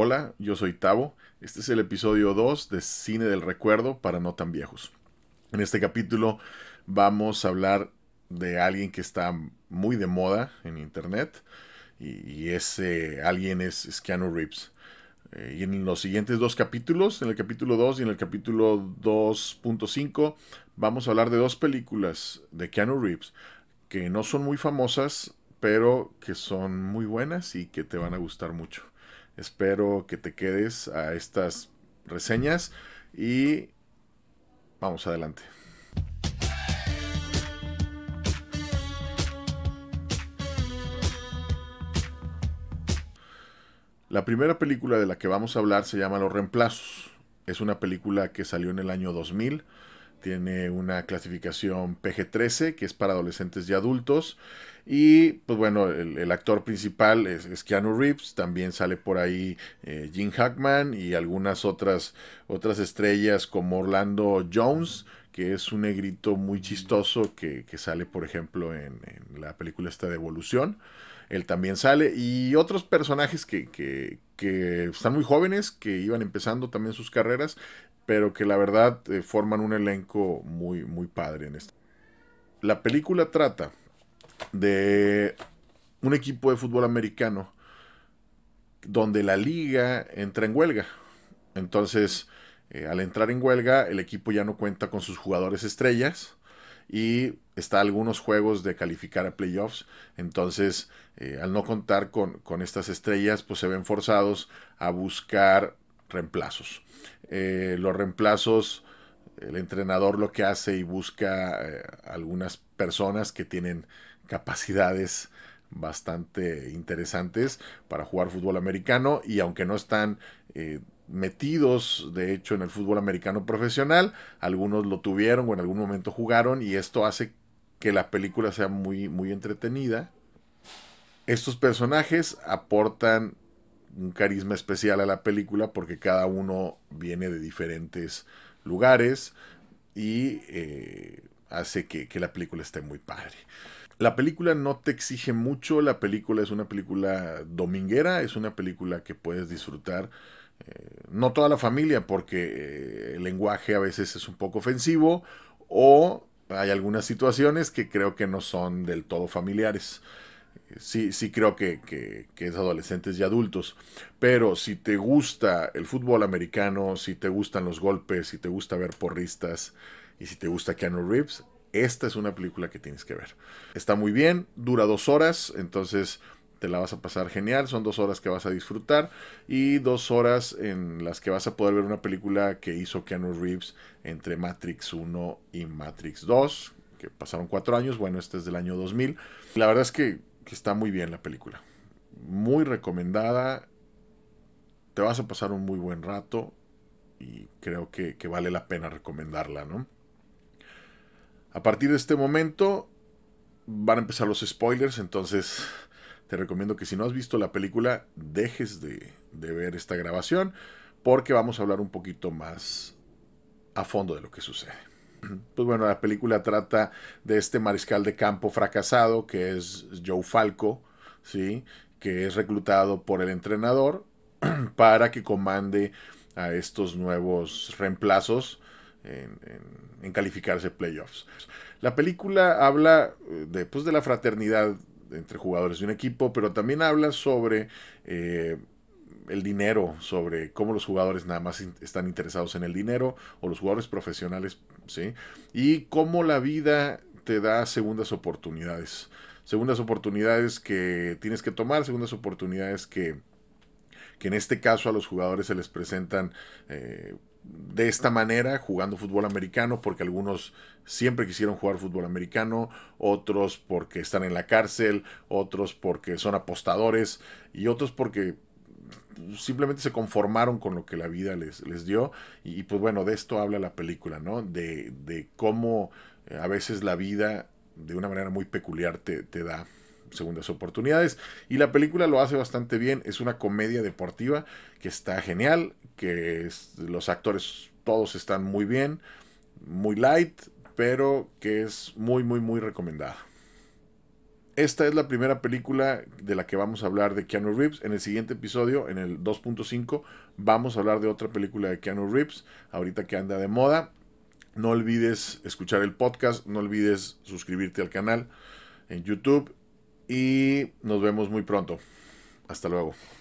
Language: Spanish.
Hola, yo soy Tavo. Este es el episodio 2 de Cine del Recuerdo para no tan viejos. En este capítulo vamos a hablar de alguien que está muy de moda en internet y, ese alguien es, Keanu Reeves. Eh, y en los siguientes dos capítulos, en el capítulo 2 y en el capítulo 2.5, vamos a hablar de dos películas de Keanu Reeves que no son muy famosas, pero que son muy buenas y que te van a gustar mucho. Espero que te quedes a estas reseñas y vamos adelante. La primera película de la que vamos a hablar se llama Los Reemplazos. Es una película que salió en el año 2000 tiene una clasificación PG-13 que es para adolescentes y adultos. Y pues bueno, el, actor principal es, Keanu Reeves, también sale por ahí eh, Jim Hackman y algunas otras, otras estrellas como Orlando Jones, que es un negrito muy chistoso que, sale por ejemplo en, la película esta de Evolución. Él también sale y otros personajes que, que, que están muy jóvenes, que iban empezando también sus carreras pero que la verdad eh, forman un elenco muy, muy padre en esto. La película trata de un equipo de fútbol americano donde la liga entra en huelga. Entonces, eh, al entrar en huelga, el equipo ya no cuenta con sus jugadores estrellas y está algunos juegos de calificar a playoffs. Entonces, eh, al no contar con, con, estas estrellas, pues se ven forzados a buscar reemplazos. Eh, los reemplazos, el entrenador lo que hace y busca eh, algunas personas que tienen capacidades bastante interesantes para jugar fútbol americano y aunque no están eh, metidos de hecho en el fútbol americano profesional, algunos lo tuvieron o en algún momento jugaron y esto hace que la película sea muy, muy entretenida. Estos personajes aportan un carisma especial a la película porque cada uno viene de diferentes lugares y eh, hace que, la película esté muy padre. La película no te exige mucho, la película es una película dominguera, es una película que puedes disfrutar, eh, no toda la familia porque eh, el lenguaje a veces es un poco ofensivo o hay algunas situaciones que creo que no son del todo familiares sí, sí creo que, es adolescentes y adultos. Pero si te gusta el fútbol americano, si te gustan los golpes, si te gusta ver porristas y si te gusta Keanu Reeves, esta es una película que tienes que ver. Está muy bien, dura dos horas, entonces te la vas a pasar genial. Son dos horas que vas a disfrutar y dos horas en las que vas a poder ver una película que hizo Keanu Reeves entre Matrix 1 y Matrix 2, que pasaron cuatro años. Bueno, este es del año 2000. La verdad es que que está muy bien la película. Muy recomendada. Te vas a pasar un muy buen rato y creo que, vale la pena recomendarla, ¿no? A partir de este momento van a empezar los spoilers, entonces te recomiendo que si no has visto la película, dejes de, de ver esta grabación, porque vamos a hablar un poquito más a fondo de lo que sucede. Pues bueno, la película trata de este mariscal de campo fracasado que es Joe Falco, ¿sí? que es reclutado por el entrenador para que comande a estos nuevos reemplazos en, calificarse playoffs. La película habla eh, de, pues, de la fraternidad entre jugadores de un equipo, pero también habla sobre eh, el dinero, sobre cómo los jugadores nada más están interesados en el dinero o los jugadores profesionales, ¿sí? Y cómo la vida te da segundas oportunidades. Segundas oportunidades que tienes que tomar, segundas oportunidades que, que en este caso a los jugadores se les presentan eh, de esta manera, jugando fútbol americano, porque algunos siempre quisieron jugar fútbol americano, otros porque están en la cárcel, otros porque son apostadores y otros porque simplemente se conformaron con lo que la vida les, les dio. Y, pues bueno, de esto habla la película, ¿no? De, de cómo eh, a veces la vida de una manera muy peculiar te, te da segundas oportunidades. Y la película lo hace bastante bien. Es una comedia deportiva que está genial, que los actores todos están muy bien, muy light, pero que es muy, muy, muy recomendada. Esta es la primera película de la que vamos a hablar de Keanu Reeves. En el siguiente episodio, en el 2.5, vamos a hablar de otra película de Keanu Reeves, ahorita que anda de moda. No olvides escuchar el podcast, no olvides suscribirte al canal en YouTube y nos vemos muy pronto. Hasta luego.